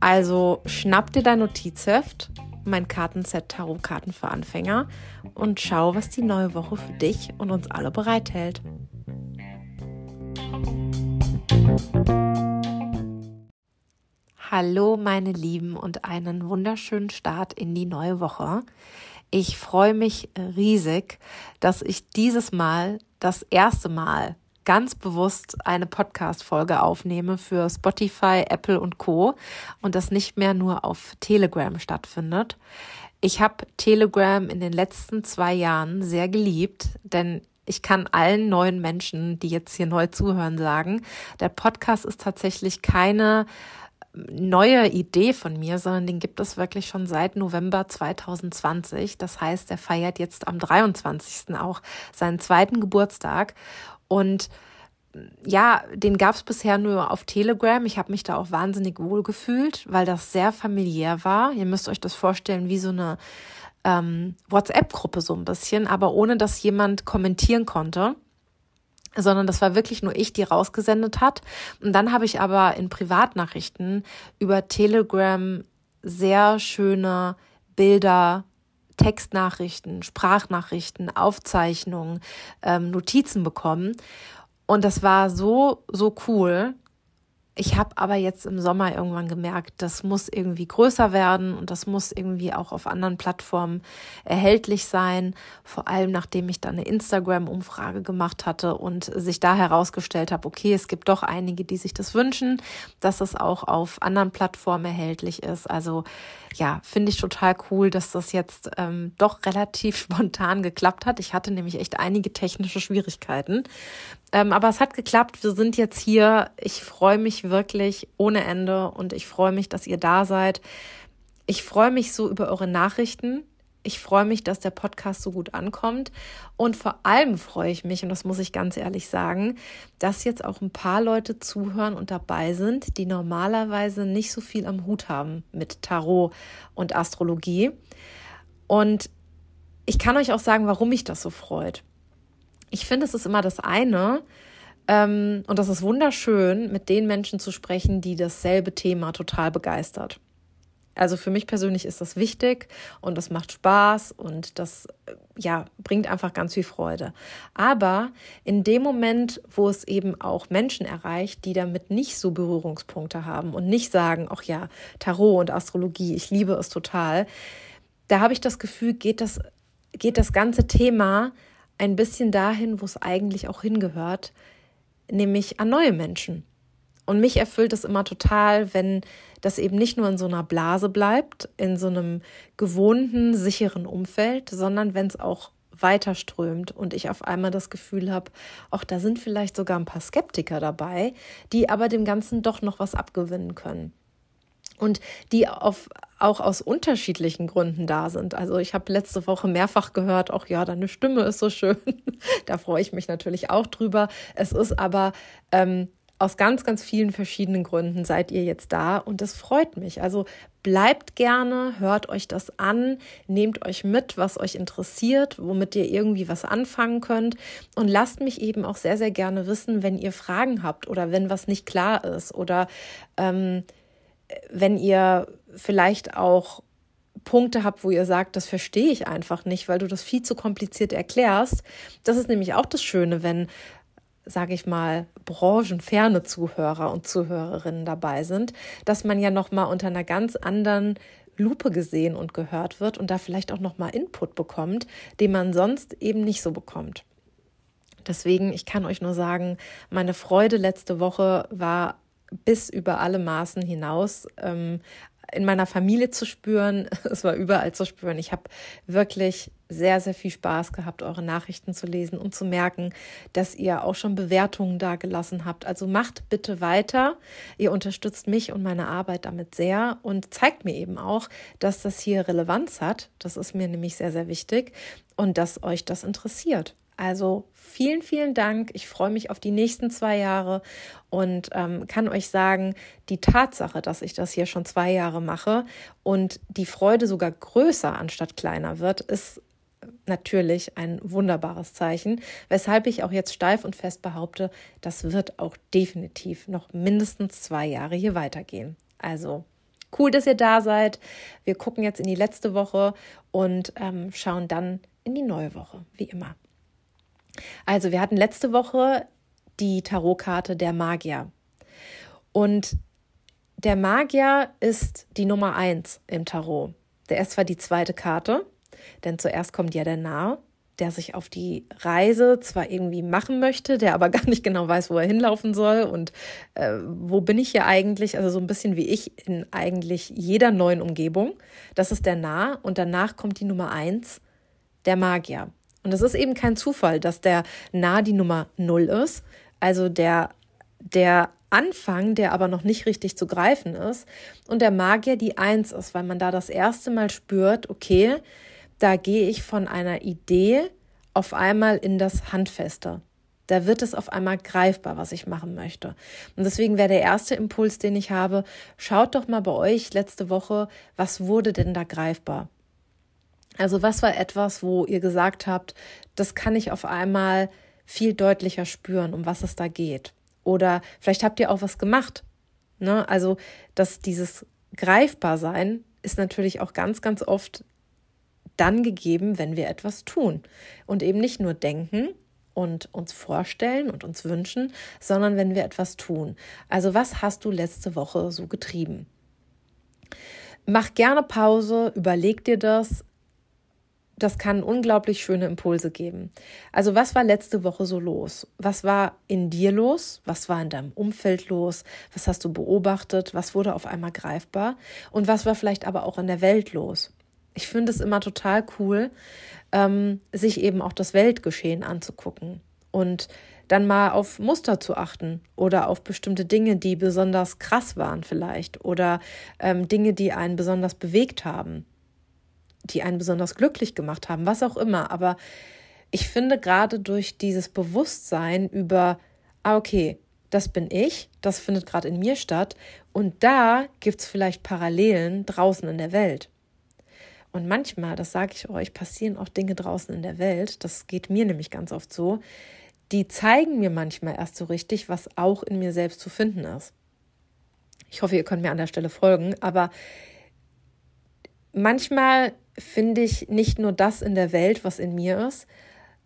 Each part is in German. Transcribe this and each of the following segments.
Also schnapp dir dein Notizheft mein Kartenset Tarotkarten für Anfänger und schau, was die neue Woche für dich und uns alle bereithält. Hallo meine Lieben und einen wunderschönen Start in die neue Woche. Ich freue mich riesig, dass ich dieses Mal das erste Mal ganz bewusst eine Podcast-Folge aufnehme für Spotify, Apple und Co. und das nicht mehr nur auf Telegram stattfindet. Ich habe Telegram in den letzten zwei Jahren sehr geliebt, denn ich kann allen neuen Menschen, die jetzt hier neu zuhören, sagen, der Podcast ist tatsächlich keine neue Idee von mir, sondern den gibt es wirklich schon seit November 2020. Das heißt, er feiert jetzt am 23. auch seinen zweiten Geburtstag. Und ja, den gab es bisher nur auf Telegram. Ich habe mich da auch wahnsinnig wohl gefühlt, weil das sehr familiär war. Ihr müsst euch das vorstellen wie so eine ähm, WhatsApp-Gruppe so ein bisschen, aber ohne dass jemand kommentieren konnte sondern das war wirklich nur ich, die rausgesendet hat. Und dann habe ich aber in Privatnachrichten über Telegram sehr schöne Bilder, Textnachrichten, Sprachnachrichten, Aufzeichnungen, ähm, Notizen bekommen. Und das war so, so cool. Ich habe aber jetzt im Sommer irgendwann gemerkt, das muss irgendwie größer werden und das muss irgendwie auch auf anderen Plattformen erhältlich sein. Vor allem nachdem ich dann eine Instagram-Umfrage gemacht hatte und sich da herausgestellt habe, okay, es gibt doch einige, die sich das wünschen, dass es auch auf anderen Plattformen erhältlich ist. Also ja, finde ich total cool, dass das jetzt ähm, doch relativ spontan geklappt hat. Ich hatte nämlich echt einige technische Schwierigkeiten. Ähm, aber es hat geklappt. Wir sind jetzt hier. Ich freue mich wirklich ohne Ende und ich freue mich, dass ihr da seid. Ich freue mich so über eure Nachrichten. Ich freue mich, dass der Podcast so gut ankommt. Und vor allem freue ich mich, und das muss ich ganz ehrlich sagen, dass jetzt auch ein paar Leute zuhören und dabei sind, die normalerweise nicht so viel am Hut haben mit Tarot und Astrologie. Und ich kann euch auch sagen, warum mich das so freut. Ich finde, es ist immer das eine, ähm, und das ist wunderschön, mit den Menschen zu sprechen, die dasselbe Thema total begeistert. Also für mich persönlich ist das wichtig und das macht Spaß und das äh, ja bringt einfach ganz viel Freude. Aber in dem Moment, wo es eben auch Menschen erreicht, die damit nicht so Berührungspunkte haben und nicht sagen, ach ja, Tarot und Astrologie, ich liebe es total, da habe ich das Gefühl, geht das geht das ganze Thema ein bisschen dahin, wo es eigentlich auch hingehört, nämlich an neue Menschen. Und mich erfüllt es immer total, wenn das eben nicht nur in so einer Blase bleibt, in so einem gewohnten, sicheren Umfeld, sondern wenn es auch weiter strömt und ich auf einmal das Gefühl habe, auch da sind vielleicht sogar ein paar Skeptiker dabei, die aber dem Ganzen doch noch was abgewinnen können und die auf, auch aus unterschiedlichen Gründen da sind. Also ich habe letzte Woche mehrfach gehört, auch ja, deine Stimme ist so schön. da freue ich mich natürlich auch drüber. Es ist aber ähm, aus ganz, ganz vielen verschiedenen Gründen seid ihr jetzt da und das freut mich. Also bleibt gerne, hört euch das an, nehmt euch mit, was euch interessiert, womit ihr irgendwie was anfangen könnt und lasst mich eben auch sehr, sehr gerne wissen, wenn ihr Fragen habt oder wenn was nicht klar ist oder ähm, wenn ihr vielleicht auch Punkte habt, wo ihr sagt, das verstehe ich einfach nicht, weil du das viel zu kompliziert erklärst. Das ist nämlich auch das Schöne, wenn, sage ich mal, branchenferne Zuhörer und Zuhörerinnen dabei sind, dass man ja noch mal unter einer ganz anderen Lupe gesehen und gehört wird und da vielleicht auch noch mal Input bekommt, den man sonst eben nicht so bekommt. Deswegen, ich kann euch nur sagen, meine Freude letzte Woche war bis über alle Maßen hinaus. Ähm, in meiner Familie zu spüren, es war überall zu spüren. Ich habe wirklich sehr, sehr viel Spaß gehabt, eure Nachrichten zu lesen und zu merken, dass ihr auch schon Bewertungen da gelassen habt. Also macht bitte weiter. Ihr unterstützt mich und meine Arbeit damit sehr und zeigt mir eben auch, dass das hier Relevanz hat. Das ist mir nämlich sehr, sehr wichtig und dass euch das interessiert. Also vielen, vielen Dank. Ich freue mich auf die nächsten zwei Jahre und ähm, kann euch sagen, die Tatsache, dass ich das hier schon zwei Jahre mache und die Freude sogar größer anstatt kleiner wird, ist natürlich ein wunderbares Zeichen, weshalb ich auch jetzt steif und fest behaupte, das wird auch definitiv noch mindestens zwei Jahre hier weitergehen. Also cool, dass ihr da seid. Wir gucken jetzt in die letzte Woche und ähm, schauen dann in die neue Woche, wie immer. Also, wir hatten letzte Woche die Tarotkarte der Magier. Und der Magier ist die Nummer eins im Tarot. Der ist zwar die zweite Karte, denn zuerst kommt ja der Narr, der sich auf die Reise zwar irgendwie machen möchte, der aber gar nicht genau weiß, wo er hinlaufen soll und äh, wo bin ich hier eigentlich, also so ein bisschen wie ich in eigentlich jeder neuen Umgebung. Das ist der Narr und danach kommt die Nummer eins, der Magier. Und es ist eben kein Zufall, dass der nah die Nummer 0 ist, also der, der Anfang, der aber noch nicht richtig zu greifen ist, und der Magier die 1 ist, weil man da das erste Mal spürt, okay, da gehe ich von einer Idee auf einmal in das Handfeste. Da wird es auf einmal greifbar, was ich machen möchte. Und deswegen wäre der erste Impuls, den ich habe, schaut doch mal bei euch letzte Woche, was wurde denn da greifbar? Also was war etwas, wo ihr gesagt habt, das kann ich auf einmal viel deutlicher spüren, um was es da geht? Oder vielleicht habt ihr auch was gemacht. Ne? Also, dass dieses Greifbarsein ist natürlich auch ganz, ganz oft dann gegeben, wenn wir etwas tun. Und eben nicht nur denken und uns vorstellen und uns wünschen, sondern wenn wir etwas tun. Also, was hast du letzte Woche so getrieben? Mach gerne Pause, überleg dir das, das kann unglaublich schöne Impulse geben. Also was war letzte Woche so los? Was war in dir los? Was war in deinem Umfeld los? Was hast du beobachtet? Was wurde auf einmal greifbar? Und was war vielleicht aber auch in der Welt los? Ich finde es immer total cool, ähm, sich eben auch das Weltgeschehen anzugucken und dann mal auf Muster zu achten oder auf bestimmte Dinge, die besonders krass waren vielleicht oder ähm, Dinge, die einen besonders bewegt haben die einen besonders glücklich gemacht haben, was auch immer. Aber ich finde gerade durch dieses Bewusstsein über, ah, okay, das bin ich, das findet gerade in mir statt und da gibt es vielleicht Parallelen draußen in der Welt. Und manchmal, das sage ich euch, passieren auch Dinge draußen in der Welt, das geht mir nämlich ganz oft so, die zeigen mir manchmal erst so richtig, was auch in mir selbst zu finden ist. Ich hoffe, ihr könnt mir an der Stelle folgen, aber manchmal finde ich nicht nur das in der Welt, was in mir ist,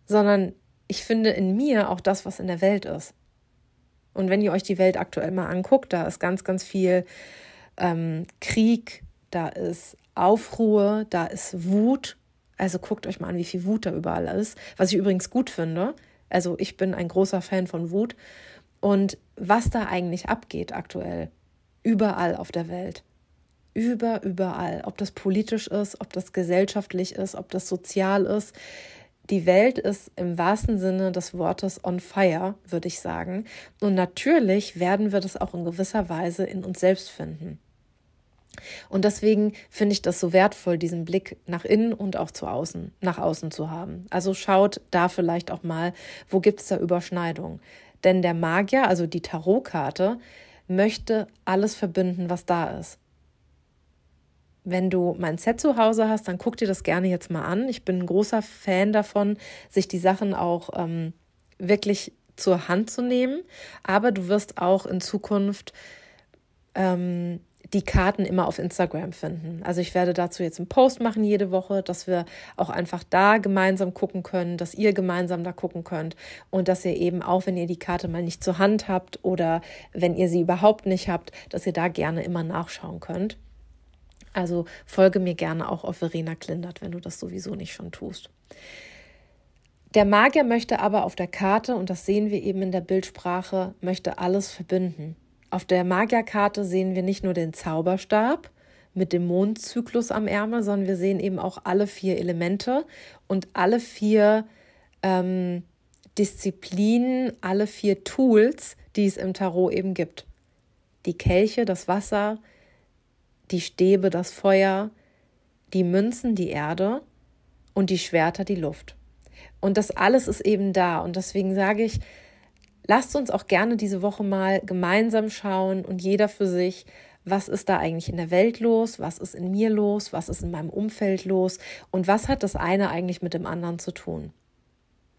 sondern ich finde in mir auch das, was in der Welt ist. Und wenn ihr euch die Welt aktuell mal anguckt, da ist ganz, ganz viel ähm, Krieg, da ist Aufruhr, da ist Wut. Also guckt euch mal an, wie viel Wut da überall ist, was ich übrigens gut finde. Also ich bin ein großer Fan von Wut. Und was da eigentlich abgeht aktuell, überall auf der Welt über, überall. Ob das politisch ist, ob das gesellschaftlich ist, ob das sozial ist. Die Welt ist im wahrsten Sinne des Wortes on fire, würde ich sagen. Und natürlich werden wir das auch in gewisser Weise in uns selbst finden. Und deswegen finde ich das so wertvoll, diesen Blick nach innen und auch zu außen, nach außen zu haben. Also schaut da vielleicht auch mal, wo gibt es da Überschneidung. Denn der Magier, also die Tarotkarte, möchte alles verbinden, was da ist. Wenn du mein Set zu Hause hast, dann guck dir das gerne jetzt mal an. Ich bin ein großer Fan davon, sich die Sachen auch ähm, wirklich zur Hand zu nehmen. Aber du wirst auch in Zukunft ähm, die Karten immer auf Instagram finden. Also ich werde dazu jetzt einen Post machen jede Woche, dass wir auch einfach da gemeinsam gucken können, dass ihr gemeinsam da gucken könnt und dass ihr eben auch, wenn ihr die Karte mal nicht zur Hand habt oder wenn ihr sie überhaupt nicht habt, dass ihr da gerne immer nachschauen könnt. Also folge mir gerne auch auf Verena Klindert, wenn du das sowieso nicht schon tust. Der Magier möchte aber auf der Karte, und das sehen wir eben in der Bildsprache, möchte alles verbinden. Auf der Magierkarte sehen wir nicht nur den Zauberstab mit dem Mondzyklus am Ärmel, sondern wir sehen eben auch alle vier Elemente und alle vier ähm, Disziplinen, alle vier Tools, die es im Tarot eben gibt. Die Kelche, das Wasser, die Stäbe, das Feuer, die Münzen, die Erde und die Schwerter, die Luft. Und das alles ist eben da. Und deswegen sage ich, lasst uns auch gerne diese Woche mal gemeinsam schauen und jeder für sich, was ist da eigentlich in der Welt los, was ist in mir los, was ist in meinem Umfeld los und was hat das eine eigentlich mit dem anderen zu tun.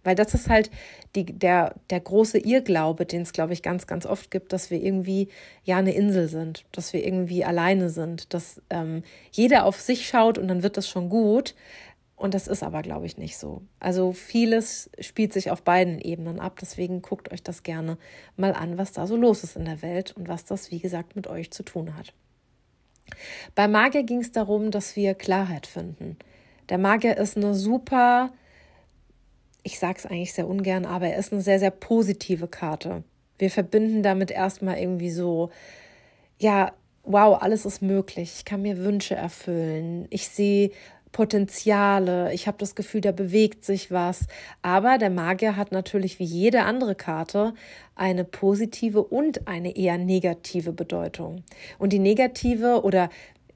Weil das ist halt die, der, der große Irrglaube, den es, glaube ich, ganz, ganz oft gibt, dass wir irgendwie ja eine Insel sind, dass wir irgendwie alleine sind, dass ähm, jeder auf sich schaut und dann wird das schon gut. Und das ist aber, glaube ich, nicht so. Also vieles spielt sich auf beiden Ebenen ab. Deswegen guckt euch das gerne mal an, was da so los ist in der Welt und was das, wie gesagt, mit euch zu tun hat. Bei Magier ging es darum, dass wir Klarheit finden. Der Magier ist eine super, ich sage es eigentlich sehr ungern, aber er ist eine sehr, sehr positive Karte. Wir verbinden damit erstmal irgendwie so, ja, wow, alles ist möglich. Ich kann mir Wünsche erfüllen. Ich sehe Potenziale. Ich habe das Gefühl, da bewegt sich was. Aber der Magier hat natürlich wie jede andere Karte eine positive und eine eher negative Bedeutung. Und die negative oder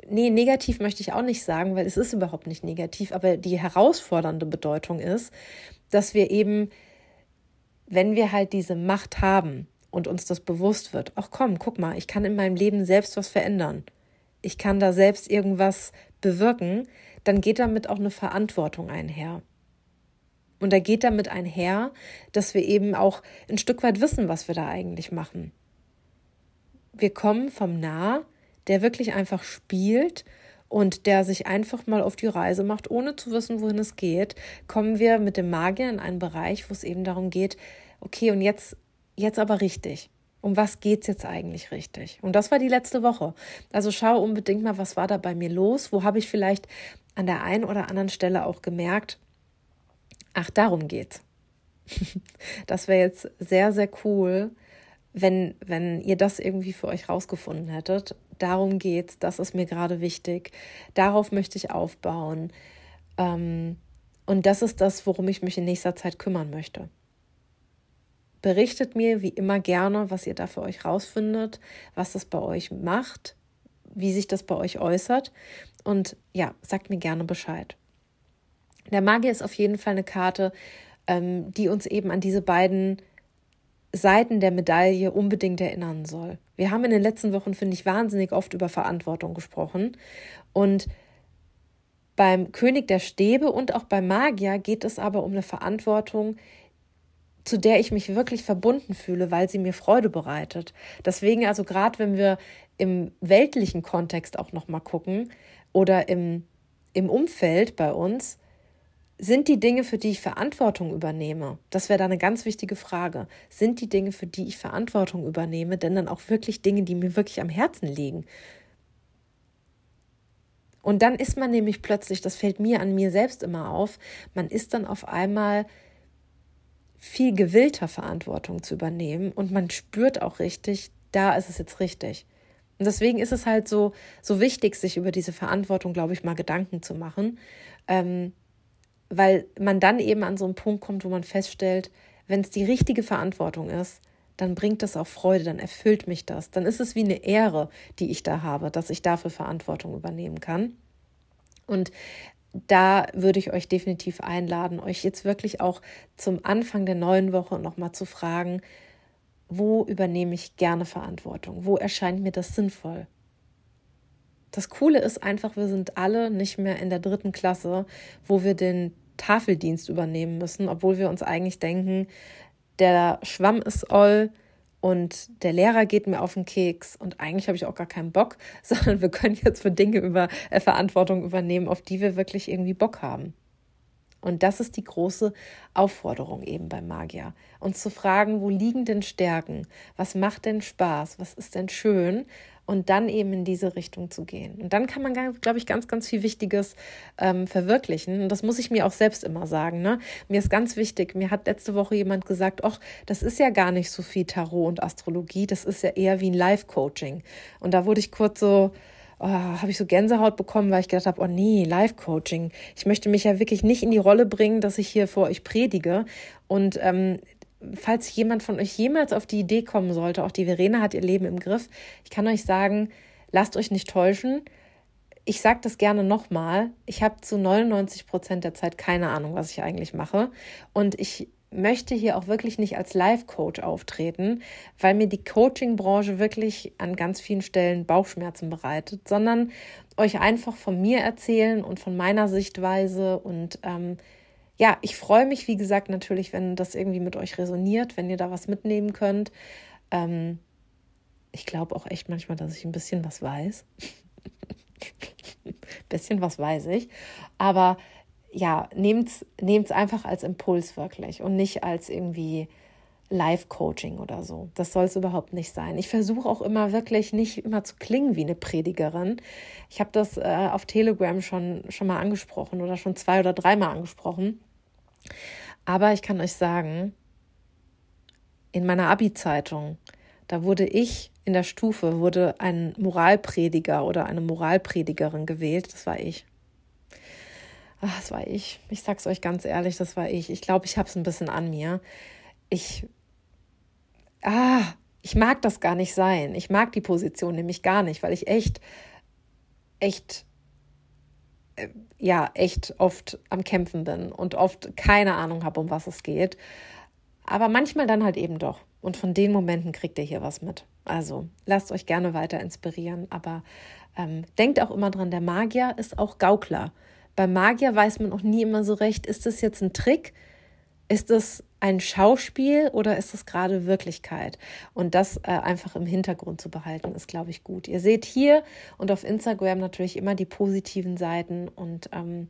nee, negativ möchte ich auch nicht sagen, weil es ist überhaupt nicht negativ, aber die herausfordernde Bedeutung ist, dass wir eben, wenn wir halt diese Macht haben und uns das bewusst wird, ach komm, guck mal, ich kann in meinem Leben selbst was verändern. Ich kann da selbst irgendwas bewirken, dann geht damit auch eine Verantwortung einher. Und da geht damit einher, dass wir eben auch ein Stück weit wissen, was wir da eigentlich machen. Wir kommen vom Nah, der wirklich einfach spielt und der sich einfach mal auf die Reise macht, ohne zu wissen, wohin es geht, kommen wir mit dem Magier in einen Bereich, wo es eben darum geht, okay, und jetzt, jetzt aber richtig um was geht es jetzt eigentlich richtig? Und das war die letzte Woche. Also schau unbedingt mal, was war da bei mir los? Wo habe ich vielleicht an der einen oder anderen Stelle auch gemerkt, ach, darum geht's. das wäre jetzt sehr, sehr cool, wenn, wenn ihr das irgendwie für euch rausgefunden hättet. Darum geht's, das ist mir gerade wichtig. Darauf möchte ich aufbauen. Ähm, und das ist das, worum ich mich in nächster Zeit kümmern möchte. Berichtet mir wie immer gerne, was ihr da für euch rausfindet, was das bei euch macht, wie sich das bei euch äußert. Und ja, sagt mir gerne Bescheid. Der Magier ist auf jeden Fall eine Karte, ähm, die uns eben an diese beiden Seiten der Medaille unbedingt erinnern soll. Wir haben in den letzten Wochen, finde ich, wahnsinnig oft über Verantwortung gesprochen. Und beim König der Stäbe und auch beim Magier geht es aber um eine Verantwortung, zu der ich mich wirklich verbunden fühle, weil sie mir Freude bereitet. Deswegen also gerade wenn wir im weltlichen Kontext auch noch mal gucken oder im im Umfeld bei uns sind die Dinge, für die ich Verantwortung übernehme, das wäre da eine ganz wichtige Frage, sind die Dinge, für die ich Verantwortung übernehme, denn dann auch wirklich Dinge, die mir wirklich am Herzen liegen? Und dann ist man nämlich plötzlich, das fällt mir an mir selbst immer auf, man ist dann auf einmal viel gewillter Verantwortung zu übernehmen und man spürt auch richtig, da ist es jetzt richtig. Und deswegen ist es halt so, so wichtig, sich über diese Verantwortung, glaube ich, mal Gedanken zu machen, ähm, weil man dann eben an so einen Punkt kommt, wo man feststellt, wenn es die richtige Verantwortung ist, dann bringt das auch Freude, dann erfüllt mich das. Dann ist es wie eine Ehre, die ich da habe, dass ich dafür Verantwortung übernehmen kann. Und da würde ich euch definitiv einladen, euch jetzt wirklich auch zum Anfang der neuen Woche nochmal zu fragen, wo übernehme ich gerne Verantwortung? Wo erscheint mir das sinnvoll? Das Coole ist einfach, wir sind alle nicht mehr in der dritten Klasse, wo wir den Tafeldienst übernehmen müssen, obwohl wir uns eigentlich denken, der Schwamm ist all, und der Lehrer geht mir auf den Keks und eigentlich habe ich auch gar keinen Bock, sondern wir können jetzt für Dinge über äh, Verantwortung übernehmen, auf die wir wirklich irgendwie Bock haben. Und das ist die große Aufforderung eben beim Magier. Uns zu fragen, wo liegen denn Stärken? Was macht denn Spaß? Was ist denn schön? und dann eben in diese Richtung zu gehen. Und dann kann man, glaube ich, ganz, ganz viel Wichtiges ähm, verwirklichen. Und das muss ich mir auch selbst immer sagen. Ne? Mir ist ganz wichtig, mir hat letzte Woche jemand gesagt, ach, das ist ja gar nicht so viel Tarot und Astrologie, das ist ja eher wie ein Live-Coaching. Und da wurde ich kurz so, oh, habe ich so Gänsehaut bekommen, weil ich gedacht habe, oh nee, Live-Coaching. Ich möchte mich ja wirklich nicht in die Rolle bringen, dass ich hier vor euch predige. Und ähm, falls jemand von euch jemals auf die Idee kommen sollte, auch die Verena hat ihr Leben im Griff, ich kann euch sagen, lasst euch nicht täuschen. Ich sage das gerne nochmal. Ich habe zu 99 Prozent der Zeit keine Ahnung, was ich eigentlich mache. Und ich möchte hier auch wirklich nicht als Life-Coach auftreten, weil mir die Coaching-Branche wirklich an ganz vielen Stellen Bauchschmerzen bereitet, sondern euch einfach von mir erzählen und von meiner Sichtweise. Und ähm, ja, ich freue mich, wie gesagt, natürlich, wenn das irgendwie mit euch resoniert, wenn ihr da was mitnehmen könnt. Ähm, ich glaube auch echt manchmal, dass ich ein bisschen was weiß. bisschen was weiß ich. Aber ja, nehmt es einfach als Impuls wirklich und nicht als irgendwie Live-Coaching oder so. Das soll es überhaupt nicht sein. Ich versuche auch immer wirklich nicht immer zu klingen wie eine Predigerin. Ich habe das äh, auf Telegram schon, schon mal angesprochen oder schon zwei oder dreimal angesprochen. Aber ich kann euch sagen, in meiner Abi-Zeitung, da wurde ich in der Stufe, wurde ein Moralprediger oder eine Moralpredigerin gewählt. Das war ich. Ach, das war ich. Ich sag's euch ganz ehrlich, das war ich. Ich glaube, ich habe es ein bisschen an mir. Ich, ah, ich mag das gar nicht sein. Ich mag die Position nämlich gar nicht, weil ich echt, echt, äh, ja, echt oft am Kämpfen bin und oft keine Ahnung habe, um was es geht. Aber manchmal dann halt eben doch. Und von den Momenten kriegt ihr hier was mit. Also lasst euch gerne weiter inspirieren, aber ähm, denkt auch immer dran, der Magier ist auch Gaukler. Bei Magier weiß man auch nie immer so recht, ist das jetzt ein Trick? Ist das ein Schauspiel oder ist das gerade Wirklichkeit? Und das äh, einfach im Hintergrund zu behalten, ist, glaube ich, gut. Ihr seht hier und auf Instagram natürlich immer die positiven Seiten und ähm,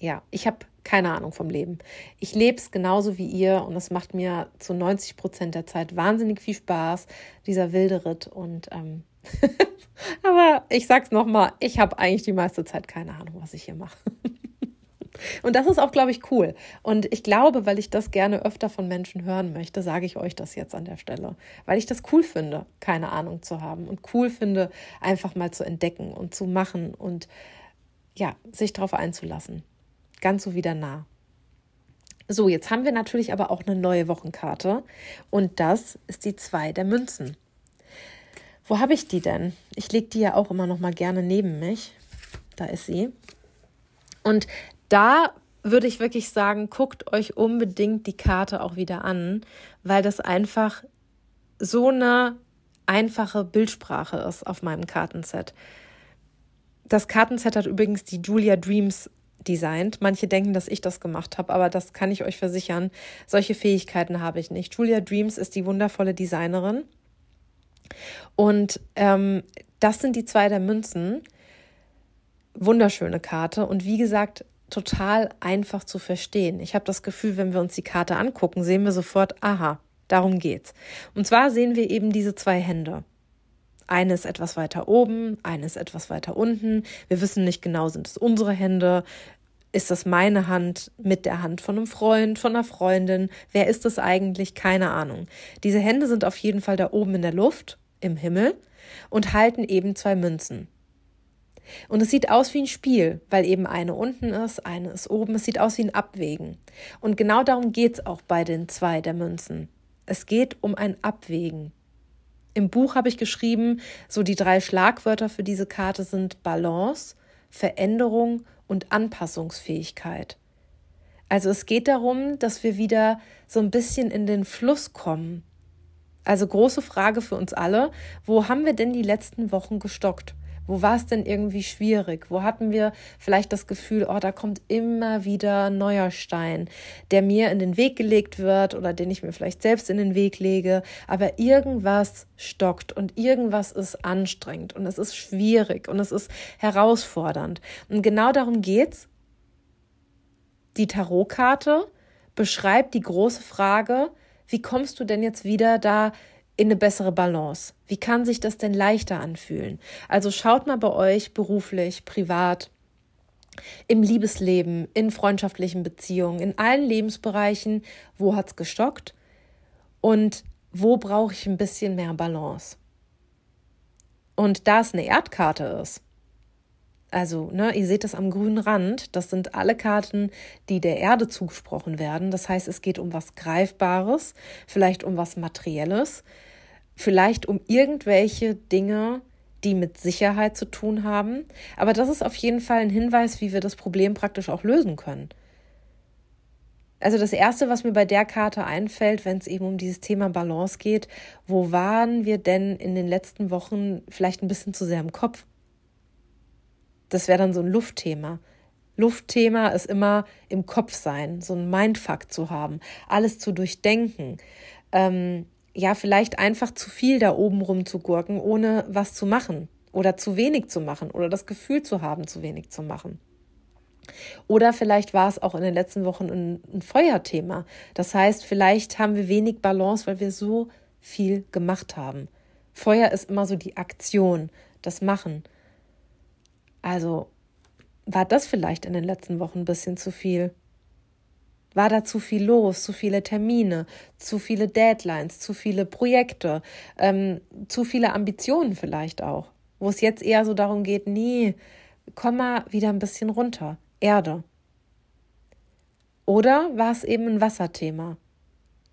ja, ich habe keine Ahnung vom Leben. Ich lebe es genauso wie ihr und es macht mir zu 90 Prozent der Zeit wahnsinnig viel Spaß, dieser wilde Ritt. Und ähm, aber ich sag's nochmal, ich habe eigentlich die meiste Zeit keine Ahnung, was ich hier mache. Und das ist auch, glaube ich, cool. Und ich glaube, weil ich das gerne öfter von Menschen hören möchte, sage ich euch das jetzt an der Stelle. Weil ich das cool finde, keine Ahnung zu haben. Und cool finde, einfach mal zu entdecken und zu machen und ja, sich darauf einzulassen ganz so wieder nah. So, jetzt haben wir natürlich aber auch eine neue Wochenkarte und das ist die 2 der Münzen. Wo habe ich die denn? Ich lege die ja auch immer noch mal gerne neben mich. Da ist sie. Und da würde ich wirklich sagen, guckt euch unbedingt die Karte auch wieder an, weil das einfach so eine einfache Bildsprache ist auf meinem Kartenset. Das Kartenset hat übrigens die Julia Dreams designt. Manche denken, dass ich das gemacht habe, aber das kann ich euch versichern. Solche Fähigkeiten habe ich nicht. Julia Dreams ist die wundervolle Designerin. Und ähm, das sind die zwei der Münzen. Wunderschöne Karte und wie gesagt, total einfach zu verstehen. Ich habe das Gefühl, wenn wir uns die Karte angucken, sehen wir sofort, aha, darum geht's. Und zwar sehen wir eben diese zwei Hände. Eine ist etwas weiter oben, eine ist etwas weiter unten. Wir wissen nicht genau, sind es unsere Hände? Ist das meine Hand mit der Hand von einem Freund, von einer Freundin? Wer ist es eigentlich? Keine Ahnung. Diese Hände sind auf jeden Fall da oben in der Luft, im Himmel, und halten eben zwei Münzen. Und es sieht aus wie ein Spiel, weil eben eine unten ist, eine ist oben. Es sieht aus wie ein Abwägen. Und genau darum geht es auch bei den zwei der Münzen. Es geht um ein Abwägen. Im Buch habe ich geschrieben, so die drei Schlagwörter für diese Karte sind Balance, Veränderung und Anpassungsfähigkeit. Also es geht darum, dass wir wieder so ein bisschen in den Fluss kommen. Also große Frage für uns alle, wo haben wir denn die letzten Wochen gestockt? Wo war es denn irgendwie schwierig? Wo hatten wir vielleicht das Gefühl, oh, da kommt immer wieder ein neuer Stein, der mir in den Weg gelegt wird oder den ich mir vielleicht selbst in den Weg lege, aber irgendwas stockt und irgendwas ist anstrengend und es ist schwierig und es ist herausfordernd. Und genau darum geht's. Die Tarotkarte beschreibt die große Frage, wie kommst du denn jetzt wieder da in eine bessere Balance? Wie kann sich das denn leichter anfühlen? Also schaut mal bei euch beruflich, privat, im Liebesleben, in freundschaftlichen Beziehungen, in allen Lebensbereichen, wo hat es gestockt und wo brauche ich ein bisschen mehr Balance? Und da es eine Erdkarte ist, also, ne, ihr seht das am grünen Rand. Das sind alle Karten, die der Erde zugesprochen werden. Das heißt, es geht um was Greifbares, vielleicht um was Materielles, vielleicht um irgendwelche Dinge, die mit Sicherheit zu tun haben. Aber das ist auf jeden Fall ein Hinweis, wie wir das Problem praktisch auch lösen können. Also das Erste, was mir bei der Karte einfällt, wenn es eben um dieses Thema Balance geht, wo waren wir denn in den letzten Wochen vielleicht ein bisschen zu sehr im Kopf? Das wäre dann so ein Luftthema. Luftthema ist immer im Kopf sein, so ein Mindfuck zu haben, alles zu durchdenken. Ähm, ja, vielleicht einfach zu viel da oben rumzugurken, ohne was zu machen oder zu wenig zu machen oder das Gefühl zu haben, zu wenig zu machen. Oder vielleicht war es auch in den letzten Wochen ein, ein Feuerthema. Das heißt, vielleicht haben wir wenig Balance, weil wir so viel gemacht haben. Feuer ist immer so die Aktion, das Machen. Also war das vielleicht in den letzten Wochen ein bisschen zu viel? War da zu viel los, zu viele Termine, zu viele Deadlines, zu viele Projekte, ähm, zu viele Ambitionen vielleicht auch, wo es jetzt eher so darum geht, nee, komm mal wieder ein bisschen runter, Erde. Oder war es eben ein Wasserthema,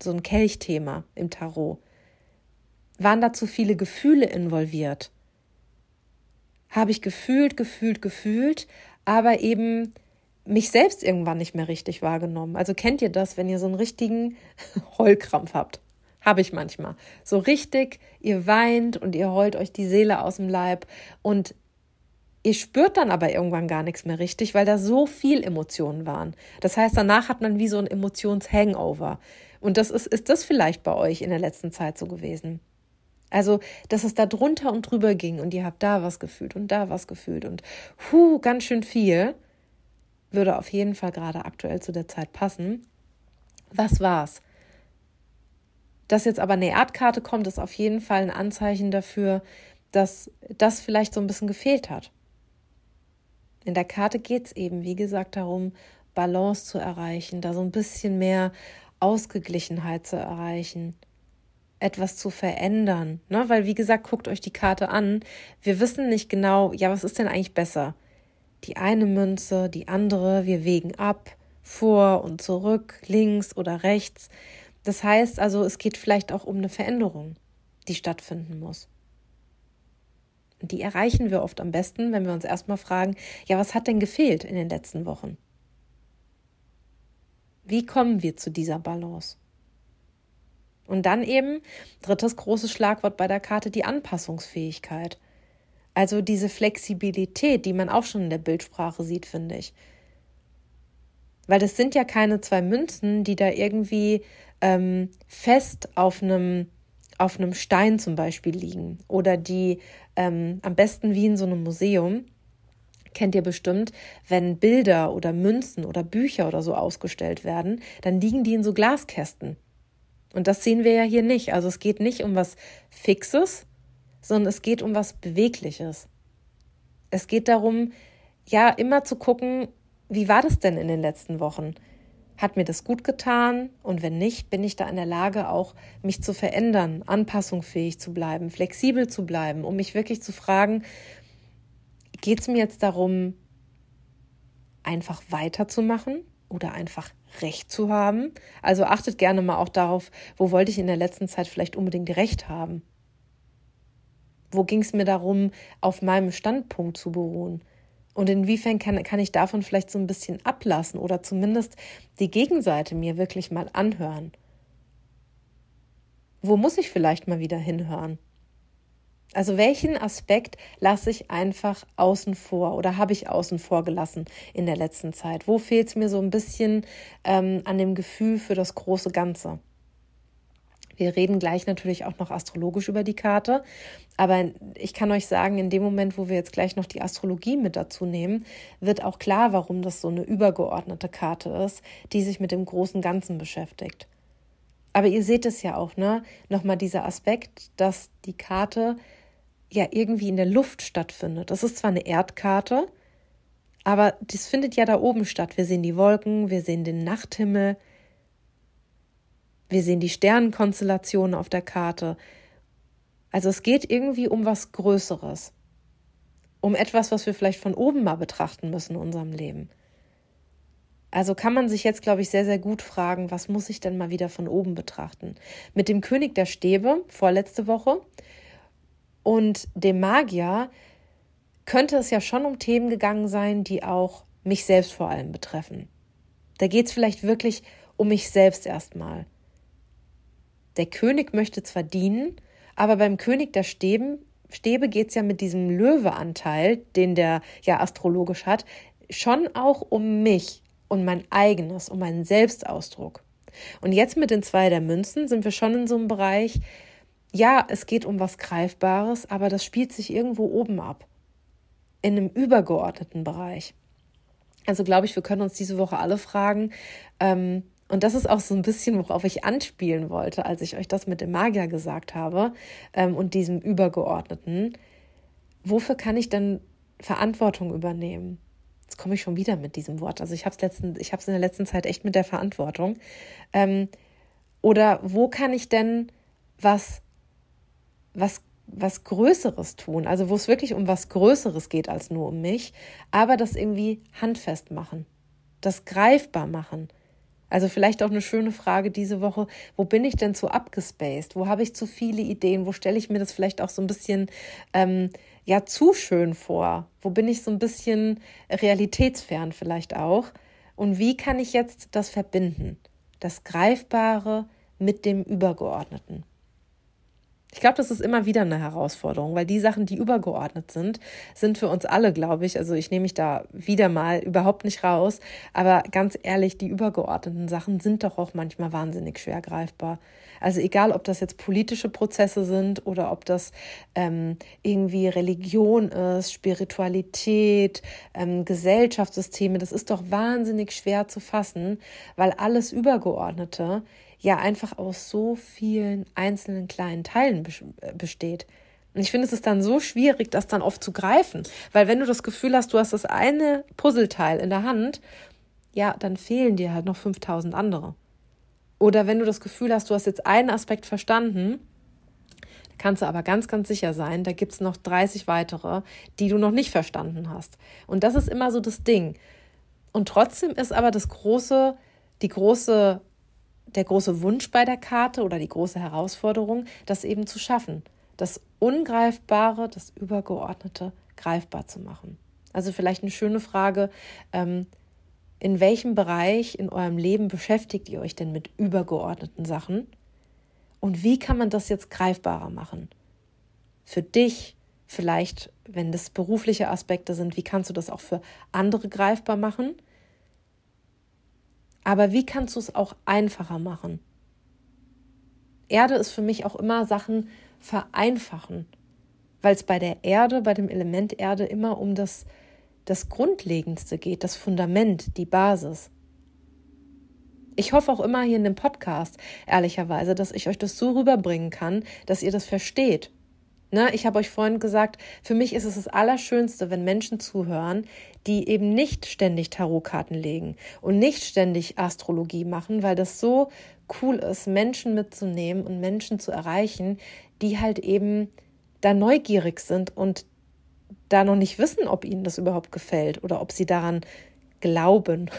so ein Kelchthema im Tarot? Waren da zu viele Gefühle involviert? Habe ich gefühlt, gefühlt, gefühlt, aber eben mich selbst irgendwann nicht mehr richtig wahrgenommen. Also kennt ihr das, wenn ihr so einen richtigen Heulkrampf habt? Habe ich manchmal. So richtig, ihr weint und ihr heult euch die Seele aus dem Leib und ihr spürt dann aber irgendwann gar nichts mehr richtig, weil da so viel Emotionen waren. Das heißt, danach hat man wie so ein Emotionshangover. Und das ist, ist das vielleicht bei euch in der letzten Zeit so gewesen? Also, dass es da drunter und drüber ging und ihr habt da was gefühlt und da was gefühlt und hu, ganz schön viel, würde auf jeden Fall gerade aktuell zu der Zeit passen. Was war's? Dass jetzt aber eine Erdkarte kommt, ist auf jeden Fall ein Anzeichen dafür, dass das vielleicht so ein bisschen gefehlt hat. In der Karte geht es eben, wie gesagt, darum, Balance zu erreichen, da so ein bisschen mehr Ausgeglichenheit zu erreichen etwas zu verändern. Ne? Weil, wie gesagt, guckt euch die Karte an. Wir wissen nicht genau, ja, was ist denn eigentlich besser? Die eine Münze, die andere, wir wägen ab, vor und zurück, links oder rechts. Das heißt also, es geht vielleicht auch um eine Veränderung, die stattfinden muss. Und die erreichen wir oft am besten, wenn wir uns erstmal fragen, ja, was hat denn gefehlt in den letzten Wochen? Wie kommen wir zu dieser Balance? Und dann eben, drittes großes Schlagwort bei der Karte, die Anpassungsfähigkeit. Also diese Flexibilität, die man auch schon in der Bildsprache sieht, finde ich. Weil das sind ja keine zwei Münzen, die da irgendwie ähm, fest auf einem auf einem Stein zum Beispiel liegen oder die ähm, am besten wie in so einem Museum kennt ihr bestimmt, wenn Bilder oder Münzen oder Bücher oder so ausgestellt werden, dann liegen die in so Glaskästen. Und das sehen wir ja hier nicht. Also es geht nicht um was Fixes, sondern es geht um was Bewegliches. Es geht darum, ja, immer zu gucken, wie war das denn in den letzten Wochen? Hat mir das gut getan? Und wenn nicht, bin ich da in der Lage, auch mich zu verändern, anpassungsfähig zu bleiben, flexibel zu bleiben, um mich wirklich zu fragen, geht es mir jetzt darum, einfach weiterzumachen oder einfach Recht zu haben. Also achtet gerne mal auch darauf, wo wollte ich in der letzten Zeit vielleicht unbedingt Recht haben. Wo ging es mir darum, auf meinem Standpunkt zu beruhen? Und inwiefern kann, kann ich davon vielleicht so ein bisschen ablassen oder zumindest die Gegenseite mir wirklich mal anhören? Wo muss ich vielleicht mal wieder hinhören? Also welchen Aspekt lasse ich einfach außen vor oder habe ich außen vor gelassen in der letzten Zeit? Wo fehlt es mir so ein bisschen ähm, an dem Gefühl für das große Ganze? Wir reden gleich natürlich auch noch astrologisch über die Karte, aber ich kann euch sagen, in dem Moment, wo wir jetzt gleich noch die Astrologie mit dazu nehmen, wird auch klar, warum das so eine übergeordnete Karte ist, die sich mit dem großen Ganzen beschäftigt. Aber ihr seht es ja auch, ne? Nochmal dieser Aspekt, dass die Karte ja irgendwie in der Luft stattfindet. Das ist zwar eine Erdkarte, aber das findet ja da oben statt. Wir sehen die Wolken, wir sehen den Nachthimmel, wir sehen die Sternenkonstellationen auf der Karte. Also es geht irgendwie um was Größeres. Um etwas, was wir vielleicht von oben mal betrachten müssen in unserem Leben. Also kann man sich jetzt, glaube ich, sehr, sehr gut fragen, was muss ich denn mal wieder von oben betrachten? Mit dem König der Stäbe, vorletzte Woche, und dem Magier könnte es ja schon um Themen gegangen sein, die auch mich selbst vor allem betreffen. Da geht es vielleicht wirklich um mich selbst erstmal. Der König möchte zwar dienen, aber beim König der Stäben, Stäbe geht es ja mit diesem Löweanteil, den der ja astrologisch hat, schon auch um mich und mein eigenes, um meinen Selbstausdruck. Und jetzt mit den zwei der Münzen sind wir schon in so einem Bereich, ja, es geht um was Greifbares, aber das spielt sich irgendwo oben ab. In einem übergeordneten Bereich. Also glaube ich, wir können uns diese Woche alle fragen, ähm, und das ist auch so ein bisschen, worauf ich anspielen wollte, als ich euch das mit dem Magier gesagt habe ähm, und diesem Übergeordneten. Wofür kann ich denn Verantwortung übernehmen? Jetzt komme ich schon wieder mit diesem Wort. Also ich habe es in der letzten Zeit echt mit der Verantwortung. Ähm, oder wo kann ich denn was, was, was Größeres tun? Also wo es wirklich um was Größeres geht als nur um mich, aber das irgendwie handfest machen, das greifbar machen also vielleicht auch eine schöne Frage diese Woche, wo bin ich denn zu abgespaced? Wo habe ich zu viele Ideen? Wo stelle ich mir das vielleicht auch so ein bisschen ähm, ja zu schön vor? Wo bin ich so ein bisschen realitätsfern vielleicht auch? Und wie kann ich jetzt das verbinden? Das Greifbare mit dem Übergeordneten. Ich glaube, das ist immer wieder eine Herausforderung, weil die Sachen, die übergeordnet sind, sind für uns alle, glaube ich. Also ich nehme mich da wieder mal überhaupt nicht raus. Aber ganz ehrlich, die übergeordneten Sachen sind doch auch manchmal wahnsinnig schwer greifbar. Also egal, ob das jetzt politische Prozesse sind oder ob das ähm, irgendwie Religion ist, Spiritualität, ähm, Gesellschaftssysteme, das ist doch wahnsinnig schwer zu fassen, weil alles Übergeordnete ja einfach aus so vielen einzelnen kleinen Teilen äh, besteht. Und ich finde, es ist dann so schwierig, das dann oft zu greifen, weil wenn du das Gefühl hast, du hast das eine Puzzleteil in der Hand, ja, dann fehlen dir halt noch 5000 andere. Oder wenn du das Gefühl hast, du hast jetzt einen Aspekt verstanden, kannst du aber ganz, ganz sicher sein, da gibt es noch 30 weitere, die du noch nicht verstanden hast. Und das ist immer so das Ding. Und trotzdem ist aber das große, die große der große Wunsch bei der Karte oder die große Herausforderung, das eben zu schaffen, das Ungreifbare, das Übergeordnete greifbar zu machen. Also vielleicht eine schöne Frage, ähm, in welchem Bereich in eurem Leben beschäftigt ihr euch denn mit übergeordneten Sachen? Und wie kann man das jetzt greifbarer machen? Für dich, vielleicht, wenn das berufliche Aspekte sind, wie kannst du das auch für andere greifbar machen? Aber wie kannst du es auch einfacher machen? Erde ist für mich auch immer Sachen vereinfachen, weil es bei der Erde, bei dem Element Erde immer um das, das Grundlegendste geht, das Fundament, die Basis. Ich hoffe auch immer hier in dem Podcast, ehrlicherweise, dass ich euch das so rüberbringen kann, dass ihr das versteht Ne, ich habe euch vorhin gesagt, für mich ist es das Allerschönste, wenn Menschen zuhören, die eben nicht ständig Tarotkarten legen und nicht ständig Astrologie machen, weil das so cool ist, Menschen mitzunehmen und Menschen zu erreichen, die halt eben da neugierig sind und da noch nicht wissen, ob ihnen das überhaupt gefällt oder ob sie daran glauben.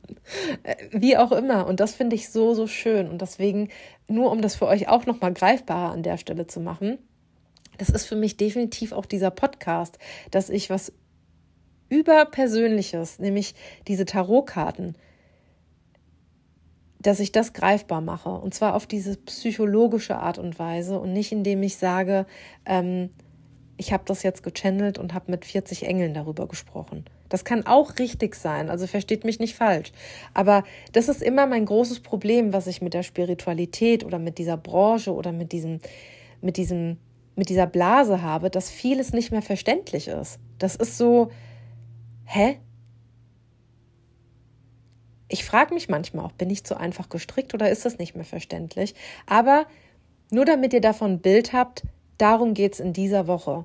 Wie auch immer. Und das finde ich so, so schön. Und deswegen, nur um das für euch auch nochmal greifbarer an der Stelle zu machen, das ist für mich definitiv auch dieser Podcast, dass ich was überpersönliches, nämlich diese Tarotkarten, dass ich das greifbar mache. Und zwar auf diese psychologische Art und Weise und nicht indem ich sage, ähm, ich habe das jetzt gechannelt und habe mit 40 Engeln darüber gesprochen. Das kann auch richtig sein, also versteht mich nicht falsch. Aber das ist immer mein großes Problem, was ich mit der Spiritualität oder mit dieser Branche oder mit diesem, mit diesem mit dieser Blase habe, dass vieles nicht mehr verständlich ist. Das ist so, hä? Ich frage mich manchmal auch, bin ich zu einfach gestrickt oder ist das nicht mehr verständlich? Aber nur damit ihr davon ein Bild habt, darum geht es in dieser Woche.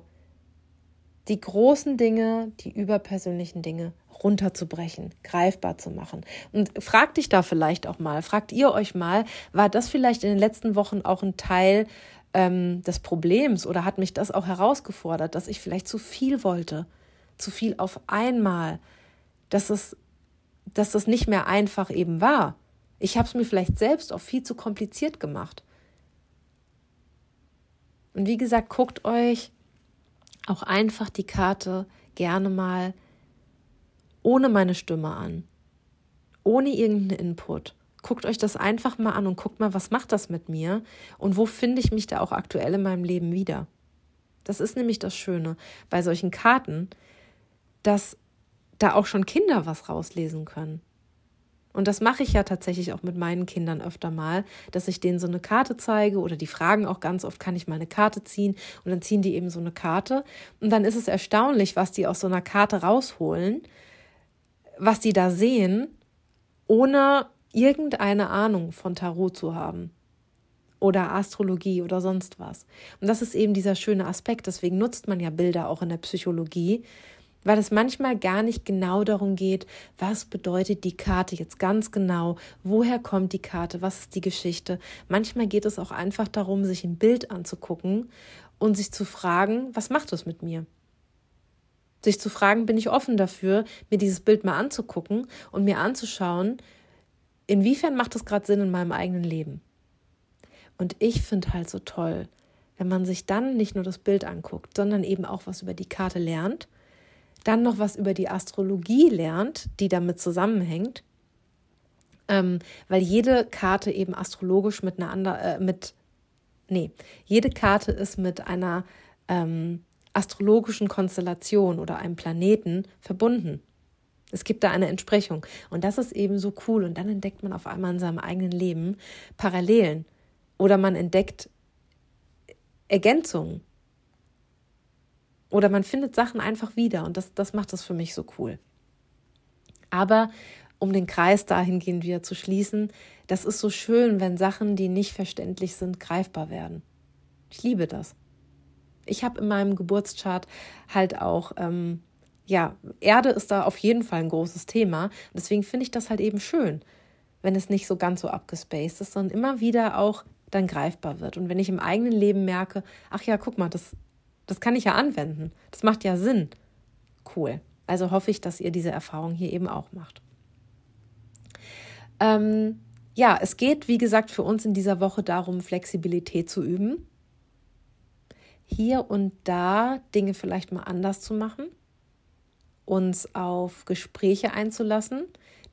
Die großen Dinge, die überpersönlichen Dinge runterzubrechen, greifbar zu machen. Und fragt dich da vielleicht auch mal, fragt ihr euch mal, war das vielleicht in den letzten Wochen auch ein Teil ähm, des Problems oder hat mich das auch herausgefordert, dass ich vielleicht zu viel wollte, zu viel auf einmal, dass es, dass das nicht mehr einfach eben war. Ich habe es mir vielleicht selbst auch viel zu kompliziert gemacht. Und wie gesagt, guckt euch auch einfach die Karte gerne mal ohne meine Stimme an, ohne irgendeinen Input. Guckt euch das einfach mal an und guckt mal, was macht das mit mir und wo finde ich mich da auch aktuell in meinem Leben wieder. Das ist nämlich das Schöne bei solchen Karten, dass da auch schon Kinder was rauslesen können. Und das mache ich ja tatsächlich auch mit meinen Kindern öfter mal, dass ich denen so eine Karte zeige oder die fragen auch ganz oft, kann ich mal eine Karte ziehen? Und dann ziehen die eben so eine Karte. Und dann ist es erstaunlich, was die aus so einer Karte rausholen, was die da sehen, ohne irgendeine Ahnung von Tarot zu haben oder Astrologie oder sonst was. Und das ist eben dieser schöne Aspekt. Deswegen nutzt man ja Bilder auch in der Psychologie, weil es manchmal gar nicht genau darum geht, was bedeutet die Karte jetzt ganz genau, woher kommt die Karte, was ist die Geschichte. Manchmal geht es auch einfach darum, sich ein Bild anzugucken und sich zu fragen, was macht das mit mir? Sich zu fragen, bin ich offen dafür, mir dieses Bild mal anzugucken und mir anzuschauen, inwiefern macht das gerade Sinn in meinem eigenen Leben. Und ich finde halt so toll, wenn man sich dann nicht nur das Bild anguckt, sondern eben auch was über die Karte lernt dann noch was über die Astrologie lernt, die damit zusammenhängt, ähm, weil jede Karte eben astrologisch mit einer anderen, äh, mit, nee, jede Karte ist mit einer ähm, astrologischen Konstellation oder einem Planeten verbunden. Es gibt da eine Entsprechung. Und das ist eben so cool. Und dann entdeckt man auf einmal in seinem eigenen Leben Parallelen. Oder man entdeckt Ergänzungen. Oder man findet Sachen einfach wieder und das, das macht das für mich so cool. Aber um den Kreis dahingehend wieder zu schließen, das ist so schön, wenn Sachen, die nicht verständlich sind, greifbar werden. Ich liebe das. Ich habe in meinem Geburtschart halt auch, ähm, ja, Erde ist da auf jeden Fall ein großes Thema. Deswegen finde ich das halt eben schön, wenn es nicht so ganz so abgespaced ist, sondern immer wieder auch dann greifbar wird. Und wenn ich im eigenen Leben merke, ach ja, guck mal, das das kann ich ja anwenden. Das macht ja Sinn. Cool. Also hoffe ich, dass ihr diese Erfahrung hier eben auch macht. Ähm, ja, es geht, wie gesagt, für uns in dieser Woche darum, Flexibilität zu üben. Hier und da Dinge vielleicht mal anders zu machen, uns auf Gespräche einzulassen,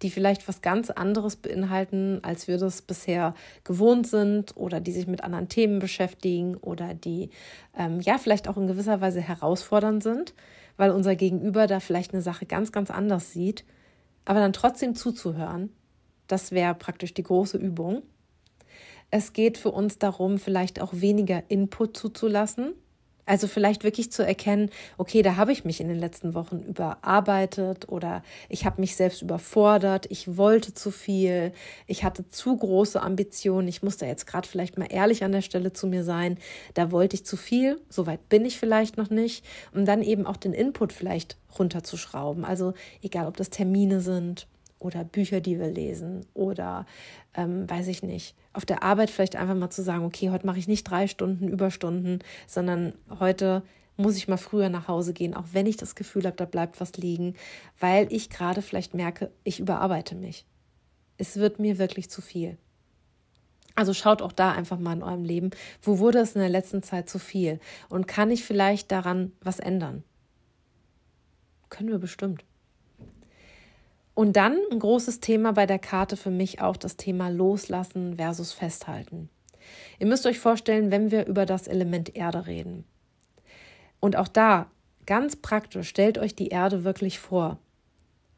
die vielleicht was ganz anderes beinhalten, als wir das bisher gewohnt sind oder die sich mit anderen Themen beschäftigen oder die ähm, ja vielleicht auch in gewisser Weise herausfordernd sind, weil unser Gegenüber da vielleicht eine Sache ganz, ganz anders sieht, aber dann trotzdem zuzuhören, das wäre praktisch die große Übung. Es geht für uns darum, vielleicht auch weniger Input zuzulassen, also vielleicht wirklich zu erkennen, okay, da habe ich mich in den letzten Wochen überarbeitet oder ich habe mich selbst überfordert, ich wollte zu viel, ich hatte zu große Ambitionen, ich muss da jetzt gerade vielleicht mal ehrlich an der Stelle zu mir sein, da wollte ich zu viel, soweit bin ich vielleicht noch nicht, um dann eben auch den Input vielleicht runterzuschrauben. Also egal, ob das Termine sind oder Bücher, die wir lesen oder ähm, weiß ich nicht, auf der Arbeit vielleicht einfach mal zu sagen, okay, heute mache ich nicht drei Stunden Überstunden, sondern heute muss ich mal früher nach Hause gehen, auch wenn ich das Gefühl habe, da bleibt was liegen, weil ich gerade vielleicht merke, ich überarbeite mich. Es wird mir wirklich zu viel. Also schaut auch da einfach mal in eurem Leben, wo wurde es in der letzten Zeit zu viel und kann ich vielleicht daran was ändern? Können wir bestimmt. Und dann ein großes Thema bei der Karte für mich auch das Thema Loslassen versus Festhalten. Ihr müsst euch vorstellen, wenn wir über das Element Erde reden. Und auch da, ganz praktisch, stellt euch die Erde wirklich vor.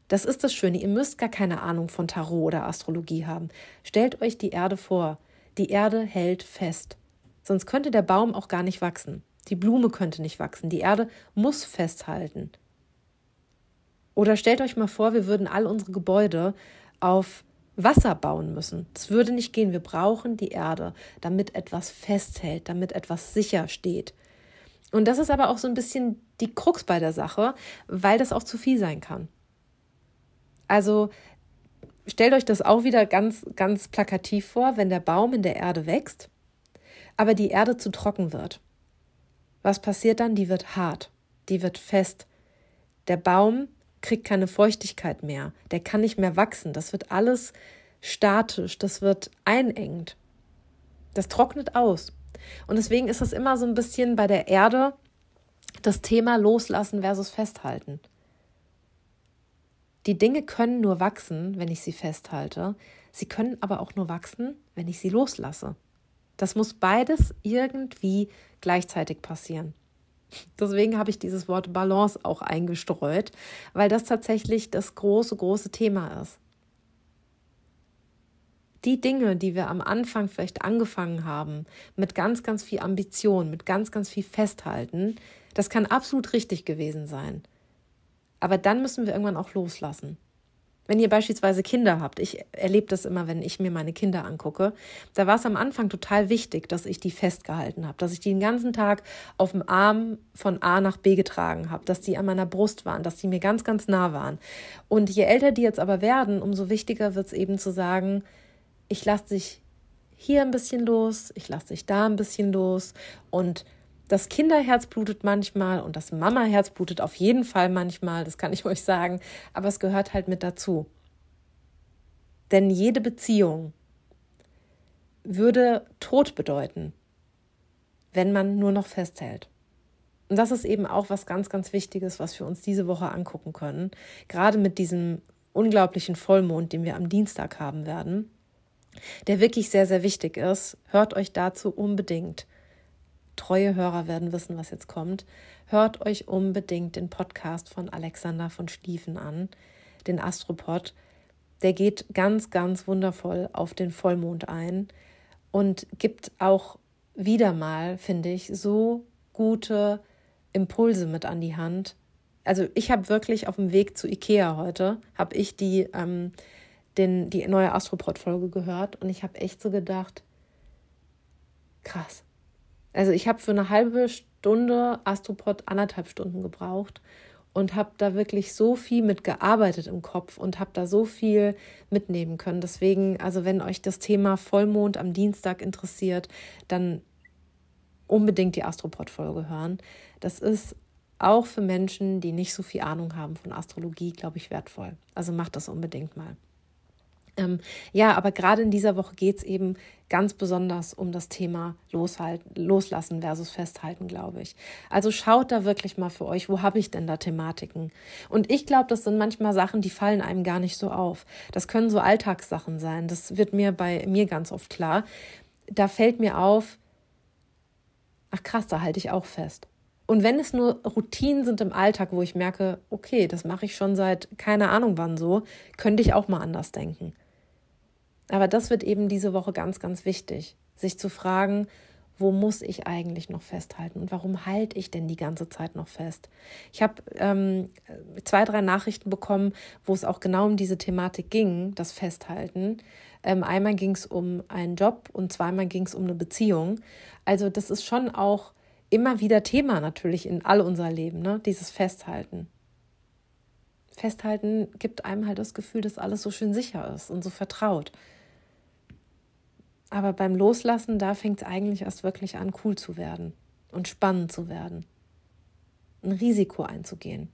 Das ist das Schöne, ihr müsst gar keine Ahnung von Tarot oder Astrologie haben. Stellt euch die Erde vor. Die Erde hält fest. Sonst könnte der Baum auch gar nicht wachsen. Die Blume könnte nicht wachsen. Die Erde muss festhalten. Oder stellt euch mal vor, wir würden all unsere Gebäude auf Wasser bauen müssen. Das würde nicht gehen. Wir brauchen die Erde, damit etwas festhält, damit etwas sicher steht. Und das ist aber auch so ein bisschen die Krux bei der Sache, weil das auch zu viel sein kann. Also stellt euch das auch wieder ganz, ganz plakativ vor, wenn der Baum in der Erde wächst, aber die Erde zu trocken wird. Was passiert dann? Die wird hart, die wird fest. Der Baum kriegt keine Feuchtigkeit mehr, der kann nicht mehr wachsen, das wird alles statisch, das wird einengt. Das trocknet aus. Und deswegen ist es immer so ein bisschen bei der Erde das Thema Loslassen versus Festhalten. Die Dinge können nur wachsen, wenn ich sie festhalte. Sie können aber auch nur wachsen, wenn ich sie loslasse. Das muss beides irgendwie gleichzeitig passieren. Deswegen habe ich dieses Wort Balance auch eingestreut, weil das tatsächlich das große, große Thema ist. Die Dinge, die wir am Anfang vielleicht angefangen haben, mit ganz, ganz viel Ambition, mit ganz, ganz viel Festhalten, das kann absolut richtig gewesen sein. Aber dann müssen wir irgendwann auch loslassen. Wenn ihr beispielsweise Kinder habt, ich erlebe das immer, wenn ich mir meine Kinder angucke, da war es am Anfang total wichtig, dass ich die festgehalten habe, dass ich die den ganzen Tag auf dem Arm von A nach B getragen habe, dass die an meiner Brust waren, dass die mir ganz, ganz nah waren. Und je älter die jetzt aber werden, umso wichtiger wird es eben zu sagen, ich lasse dich hier ein bisschen los, ich lasse dich da ein bisschen los und das Kinderherz blutet manchmal und das Mamaherz blutet auf jeden Fall manchmal, das kann ich euch sagen, aber es gehört halt mit dazu. Denn jede Beziehung würde Tod bedeuten, wenn man nur noch festhält. Und das ist eben auch was ganz, ganz Wichtiges, was wir uns diese Woche angucken können. Gerade mit diesem unglaublichen Vollmond, den wir am Dienstag haben werden, der wirklich sehr, sehr wichtig ist. Hört euch dazu unbedingt treue Hörer werden wissen, was jetzt kommt. Hört euch unbedingt den Podcast von Alexander von Stiefen an, den Astropod. Der geht ganz, ganz wundervoll auf den Vollmond ein und gibt auch wieder mal, finde ich, so gute Impulse mit an die Hand. Also ich habe wirklich auf dem Weg zu Ikea heute, habe ich die, ähm, den, die neue Astropod-Folge gehört und ich habe echt so gedacht, krass, also ich habe für eine halbe Stunde Astropod anderthalb Stunden gebraucht und habe da wirklich so viel mit gearbeitet im Kopf und habe da so viel mitnehmen können. Deswegen, also wenn euch das Thema Vollmond am Dienstag interessiert, dann unbedingt die Astropod-Folge hören. Das ist auch für Menschen, die nicht so viel Ahnung haben von Astrologie, glaube ich, wertvoll. Also macht das unbedingt mal. Ähm, ja, aber gerade in dieser Woche geht es eben ganz besonders um das Thema Loshalten, Loslassen versus Festhalten, glaube ich. Also schaut da wirklich mal für euch, wo habe ich denn da Thematiken? Und ich glaube, das sind manchmal Sachen, die fallen einem gar nicht so auf. Das können so Alltagssachen sein. Das wird mir bei mir ganz oft klar. Da fällt mir auf, ach krass, da halte ich auch fest. Und wenn es nur Routinen sind im Alltag, wo ich merke, okay, das mache ich schon seit keine Ahnung wann so, könnte ich auch mal anders denken. Aber das wird eben diese Woche ganz, ganz wichtig, sich zu fragen, wo muss ich eigentlich noch festhalten und warum halte ich denn die ganze Zeit noch fest? Ich habe ähm, zwei, drei Nachrichten bekommen, wo es auch genau um diese Thematik ging, das Festhalten. Ähm, einmal ging es um einen Job und zweimal ging es um eine Beziehung. Also das ist schon auch immer wieder Thema natürlich in all unser Leben, ne? dieses Festhalten. Festhalten gibt einem halt das Gefühl, dass alles so schön sicher ist und so vertraut. Aber beim Loslassen, da fängt es eigentlich erst wirklich an, cool zu werden und spannend zu werden. Ein Risiko einzugehen.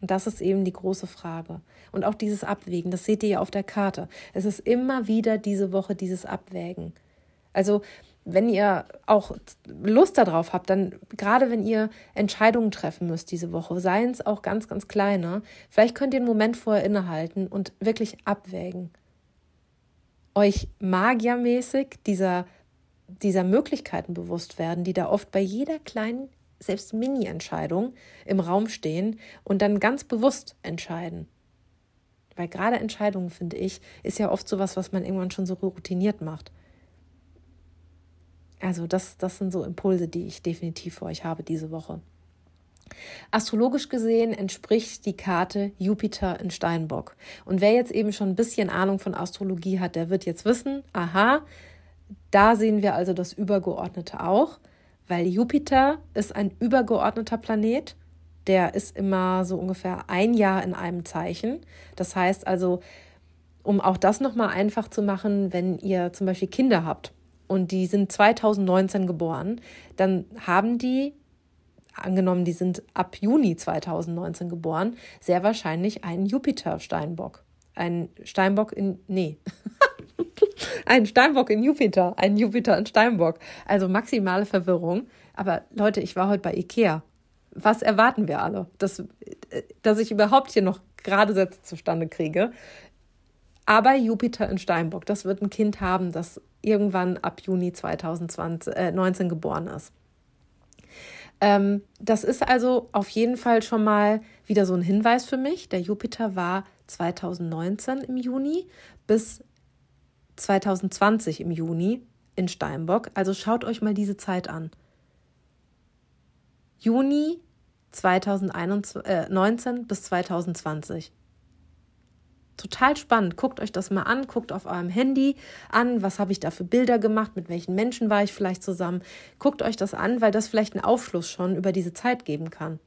Und das ist eben die große Frage. Und auch dieses Abwägen, das seht ihr ja auf der Karte. Es ist immer wieder diese Woche dieses Abwägen. Also, wenn ihr auch Lust darauf habt, dann gerade wenn ihr Entscheidungen treffen müsst diese Woche, seien es auch ganz, ganz kleine, vielleicht könnt ihr einen Moment vorher innehalten und wirklich abwägen euch magiermäßig dieser, dieser Möglichkeiten bewusst werden, die da oft bei jeder kleinen, selbst Mini-Entscheidung im Raum stehen und dann ganz bewusst entscheiden. Weil gerade Entscheidungen, finde ich, ist ja oft sowas, was man irgendwann schon so routiniert macht. Also das, das sind so Impulse, die ich definitiv für euch habe diese Woche. Astrologisch gesehen entspricht die Karte Jupiter in Steinbock. Und wer jetzt eben schon ein bisschen Ahnung von Astrologie hat, der wird jetzt wissen, aha, da sehen wir also das Übergeordnete auch, weil Jupiter ist ein übergeordneter Planet der ist immer so ungefähr ein Jahr in einem Zeichen. Das heißt also, um auch das nochmal einfach zu machen, wenn ihr zum Beispiel Kinder habt und die sind 2019 geboren, dann haben die, angenommen, die sind ab Juni 2019 geboren, sehr wahrscheinlich einen Jupiter-Steinbock. Ein Steinbock in, nee, ein Steinbock in Jupiter, ein Jupiter in Steinbock. Also maximale Verwirrung. Aber Leute, ich war heute bei Ikea. Was erwarten wir alle? Dass, dass ich überhaupt hier noch gerade Sätze zustande kriege. Aber Jupiter in Steinbock, das wird ein Kind haben, das irgendwann ab Juni 2019 äh, geboren ist. Ähm, das ist also auf jeden Fall schon mal wieder so ein Hinweis für mich. Der Jupiter war 2019 im Juni bis 2020 im Juni in Steinbock. Also schaut euch mal diese Zeit an. Juni 2019 äh, bis 2020. Total spannend. Guckt euch das mal an, guckt auf eurem Handy an, was habe ich da für Bilder gemacht, mit welchen Menschen war ich vielleicht zusammen. Guckt euch das an, weil das vielleicht einen Aufschluss schon über diese Zeit geben kann.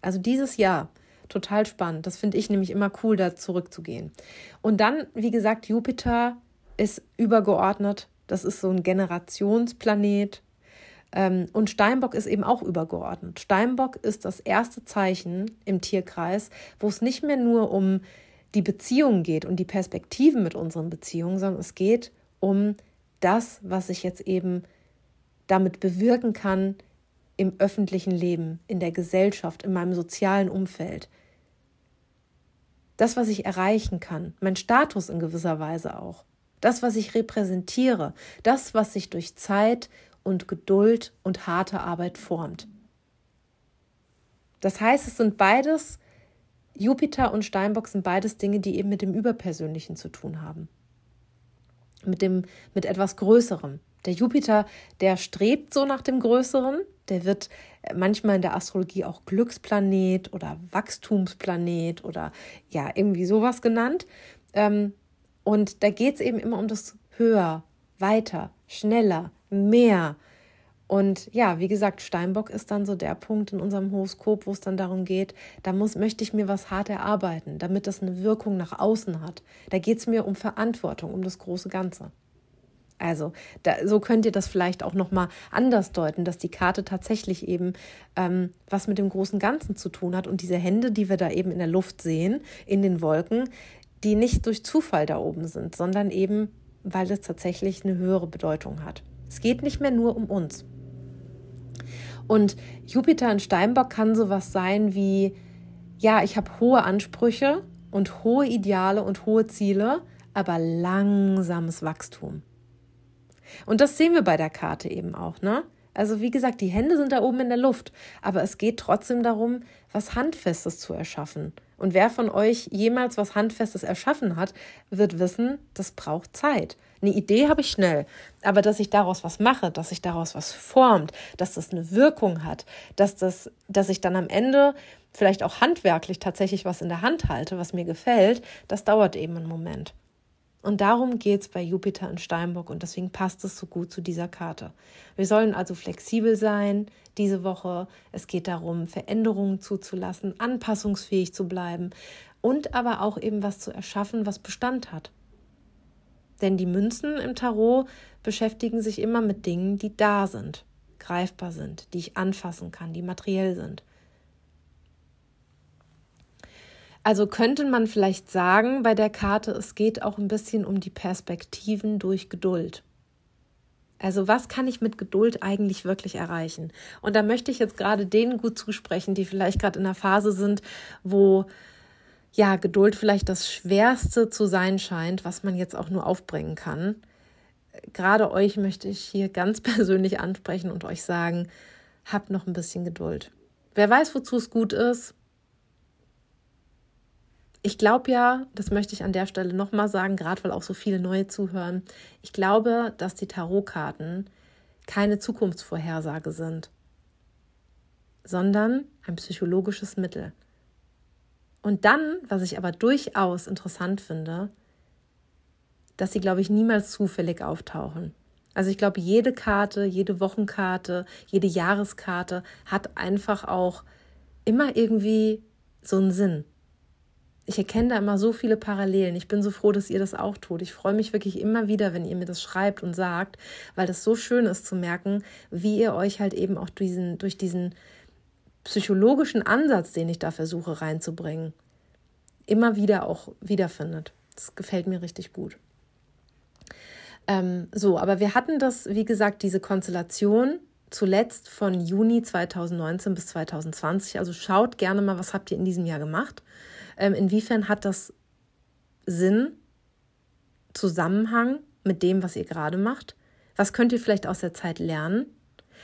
Also dieses Jahr, total spannend. Das finde ich nämlich immer cool, da zurückzugehen. Und dann, wie gesagt, Jupiter ist übergeordnet. Das ist so ein Generationsplanet. Ähm, und Steinbock ist eben auch übergeordnet. Steinbock ist das erste Zeichen im Tierkreis, wo es nicht mehr nur um die Beziehungen geht und die Perspektiven mit unseren Beziehungen, sondern es geht um das, was ich jetzt eben damit bewirken kann im öffentlichen Leben, in der Gesellschaft, in meinem sozialen Umfeld. Das, was ich erreichen kann, mein Status in gewisser Weise auch. Das, was ich repräsentiere, das, was sich durch Zeit und Geduld und harte Arbeit formt. Das heißt, es sind beides, Jupiter und Steinbock sind beides Dinge, die eben mit dem Überpersönlichen zu tun haben. Mit, dem, mit etwas Größerem. Der Jupiter, der strebt so nach dem Größeren, der wird manchmal in der Astrologie auch Glücksplanet oder Wachstumsplanet oder ja, irgendwie sowas genannt. Ähm, und da geht es eben immer um das Höher, weiter, schneller, mehr. Und ja, wie gesagt, Steinbock ist dann so der Punkt in unserem Horoskop, wo es dann darum geht, da muss, möchte ich mir was hart erarbeiten, damit das eine Wirkung nach außen hat. Da geht es mir um Verantwortung, um das große Ganze. Also da, so könnt ihr das vielleicht auch nochmal anders deuten, dass die Karte tatsächlich eben ähm, was mit dem großen Ganzen zu tun hat und diese Hände, die wir da eben in der Luft sehen, in den Wolken, die nicht durch Zufall da oben sind, sondern eben, weil es tatsächlich eine höhere Bedeutung hat. Es geht nicht mehr nur um uns. Und Jupiter in Steinbock kann sowas sein wie, ja, ich habe hohe Ansprüche und hohe Ideale und hohe Ziele, aber langsames Wachstum. Und das sehen wir bei der Karte eben auch, ne? Also wie gesagt, die Hände sind da oben in der Luft, aber es geht trotzdem darum, was Handfestes zu erschaffen. Und wer von euch jemals was Handfestes erschaffen hat, wird wissen, das braucht Zeit. Eine Idee habe ich schnell, aber dass ich daraus was mache, dass sich daraus was formt, dass das eine Wirkung hat, dass, das, dass ich dann am Ende vielleicht auch handwerklich tatsächlich was in der Hand halte, was mir gefällt, das dauert eben einen Moment. Und darum geht es bei Jupiter in Steinbock und deswegen passt es so gut zu dieser Karte. Wir sollen also flexibel sein diese Woche. Es geht darum, Veränderungen zuzulassen, anpassungsfähig zu bleiben und aber auch eben was zu erschaffen, was Bestand hat. Denn die Münzen im Tarot beschäftigen sich immer mit Dingen, die da sind, greifbar sind, die ich anfassen kann, die materiell sind. Also könnte man vielleicht sagen bei der Karte, es geht auch ein bisschen um die Perspektiven durch Geduld. Also was kann ich mit Geduld eigentlich wirklich erreichen? Und da möchte ich jetzt gerade denen gut zusprechen, die vielleicht gerade in einer Phase sind, wo ja, Geduld vielleicht das Schwerste zu sein scheint, was man jetzt auch nur aufbringen kann. Gerade euch möchte ich hier ganz persönlich ansprechen und euch sagen, habt noch ein bisschen Geduld. Wer weiß, wozu es gut ist. Ich glaube ja, das möchte ich an der Stelle nochmal sagen, gerade weil auch so viele neue zuhören. Ich glaube, dass die Tarotkarten keine Zukunftsvorhersage sind, sondern ein psychologisches Mittel. Und dann, was ich aber durchaus interessant finde, dass sie, glaube ich, niemals zufällig auftauchen. Also ich glaube, jede Karte, jede Wochenkarte, jede Jahreskarte hat einfach auch immer irgendwie so einen Sinn. Ich erkenne da immer so viele Parallelen. Ich bin so froh, dass ihr das auch tut. Ich freue mich wirklich immer wieder, wenn ihr mir das schreibt und sagt, weil das so schön ist zu merken, wie ihr euch halt eben auch diesen, durch diesen psychologischen Ansatz, den ich da versuche reinzubringen, immer wieder auch wiederfindet. Das gefällt mir richtig gut. Ähm, so, aber wir hatten das, wie gesagt, diese Konstellation zuletzt von Juni 2019 bis 2020. Also schaut gerne mal, was habt ihr in diesem Jahr gemacht. Ähm, inwiefern hat das Sinn, Zusammenhang mit dem, was ihr gerade macht? Was könnt ihr vielleicht aus der Zeit lernen?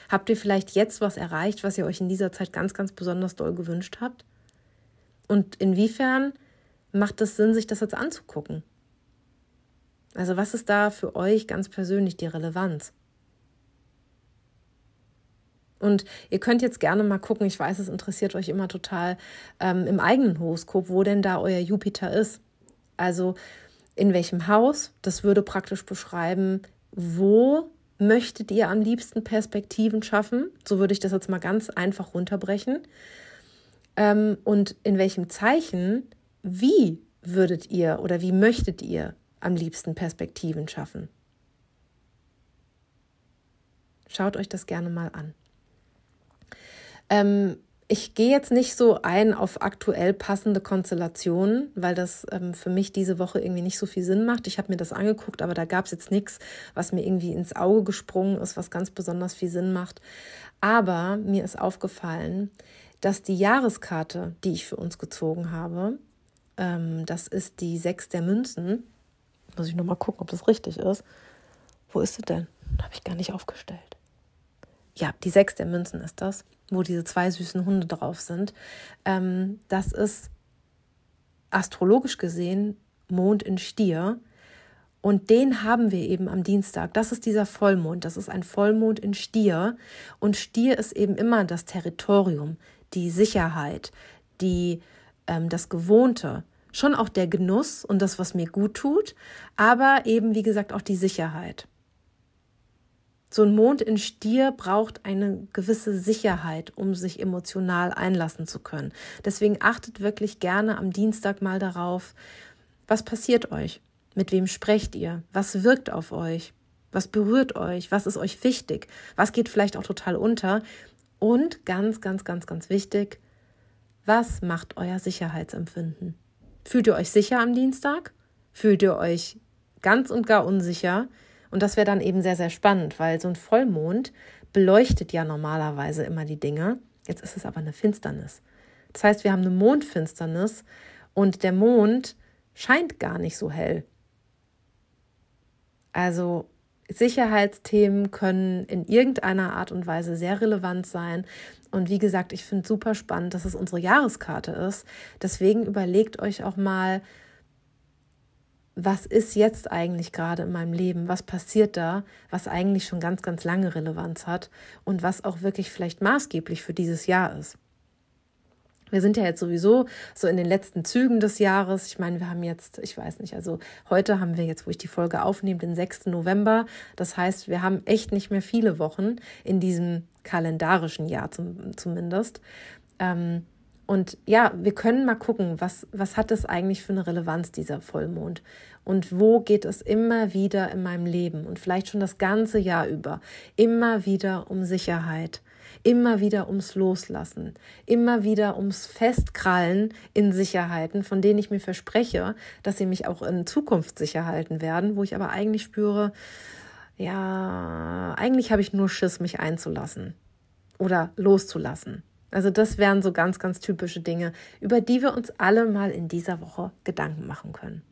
Habt ihr vielleicht jetzt was erreicht, was ihr euch in dieser Zeit ganz, ganz besonders doll gewünscht habt? Und inwiefern macht es Sinn, sich das jetzt anzugucken? Also was ist da für euch ganz persönlich die Relevanz? Und ihr könnt jetzt gerne mal gucken, ich weiß, es interessiert euch immer total ähm, im eigenen Horoskop, wo denn da euer Jupiter ist. Also in welchem Haus, das würde praktisch beschreiben, wo möchtet ihr am liebsten Perspektiven schaffen? So würde ich das jetzt mal ganz einfach runterbrechen. Ähm, und in welchem Zeichen, wie würdet ihr oder wie möchtet ihr am liebsten Perspektiven schaffen? Schaut euch das gerne mal an. Ähm, ich gehe jetzt nicht so ein auf aktuell passende Konstellationen, weil das ähm, für mich diese Woche irgendwie nicht so viel Sinn macht. Ich habe mir das angeguckt, aber da gab es jetzt nichts, was mir irgendwie ins Auge gesprungen ist, was ganz besonders viel Sinn macht. Aber mir ist aufgefallen, dass die Jahreskarte, die ich für uns gezogen habe, ähm, das ist die Sechs der Münzen. Muss ich nochmal gucken, ob das richtig ist. Wo ist sie denn? Habe ich gar nicht aufgestellt. Ja, die Sechs der Münzen ist das wo diese zwei süßen Hunde drauf sind. Ähm, das ist astrologisch gesehen Mond in Stier. Und den haben wir eben am Dienstag. Das ist dieser Vollmond. Das ist ein Vollmond in Stier. Und Stier ist eben immer das Territorium, die Sicherheit, die, ähm, das Gewohnte. Schon auch der Genuss und das, was mir gut tut, aber eben, wie gesagt, auch die Sicherheit. So ein Mond in Stier braucht eine gewisse Sicherheit, um sich emotional einlassen zu können. Deswegen achtet wirklich gerne am Dienstag mal darauf, was passiert euch? Mit wem sprecht ihr? Was wirkt auf euch? Was berührt euch? Was ist euch wichtig? Was geht vielleicht auch total unter? Und ganz, ganz, ganz, ganz wichtig, was macht euer Sicherheitsempfinden? Fühlt ihr euch sicher am Dienstag? Fühlt ihr euch ganz und gar unsicher? Und das wäre dann eben sehr, sehr spannend, weil so ein Vollmond beleuchtet ja normalerweise immer die Dinge. Jetzt ist es aber eine Finsternis. Das heißt, wir haben eine Mondfinsternis und der Mond scheint gar nicht so hell. Also Sicherheitsthemen können in irgendeiner Art und Weise sehr relevant sein. Und wie gesagt, ich finde super spannend, dass es unsere Jahreskarte ist. Deswegen überlegt euch auch mal, was ist jetzt eigentlich gerade in meinem Leben, was passiert da, was eigentlich schon ganz, ganz lange Relevanz hat und was auch wirklich vielleicht maßgeblich für dieses Jahr ist. Wir sind ja jetzt sowieso so in den letzten Zügen des Jahres. Ich meine, wir haben jetzt, ich weiß nicht, also heute haben wir jetzt, wo ich die Folge aufnehme, den 6. November. Das heißt, wir haben echt nicht mehr viele Wochen in diesem kalendarischen Jahr zum, zumindest. Ähm, und ja, wir können mal gucken, was, was hat es eigentlich für eine Relevanz, dieser Vollmond? Und wo geht es immer wieder in meinem Leben und vielleicht schon das ganze Jahr über, immer wieder um Sicherheit, immer wieder ums Loslassen, immer wieder ums Festkrallen in Sicherheiten, von denen ich mir verspreche, dass sie mich auch in Zukunft sicher halten werden, wo ich aber eigentlich spüre, ja, eigentlich habe ich nur Schiss, mich einzulassen oder loszulassen. Also das wären so ganz, ganz typische Dinge, über die wir uns alle mal in dieser Woche Gedanken machen können.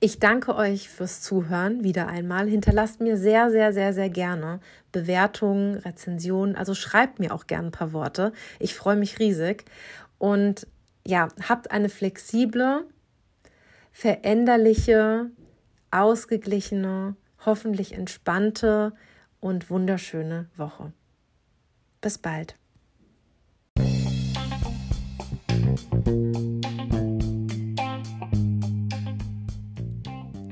Ich danke euch fürs Zuhören wieder einmal. Hinterlasst mir sehr, sehr, sehr, sehr gerne Bewertungen, Rezensionen. Also schreibt mir auch gerne ein paar Worte. Ich freue mich riesig. Und ja, habt eine flexible, veränderliche, ausgeglichene, hoffentlich entspannte und wunderschöne Woche. Bis bald.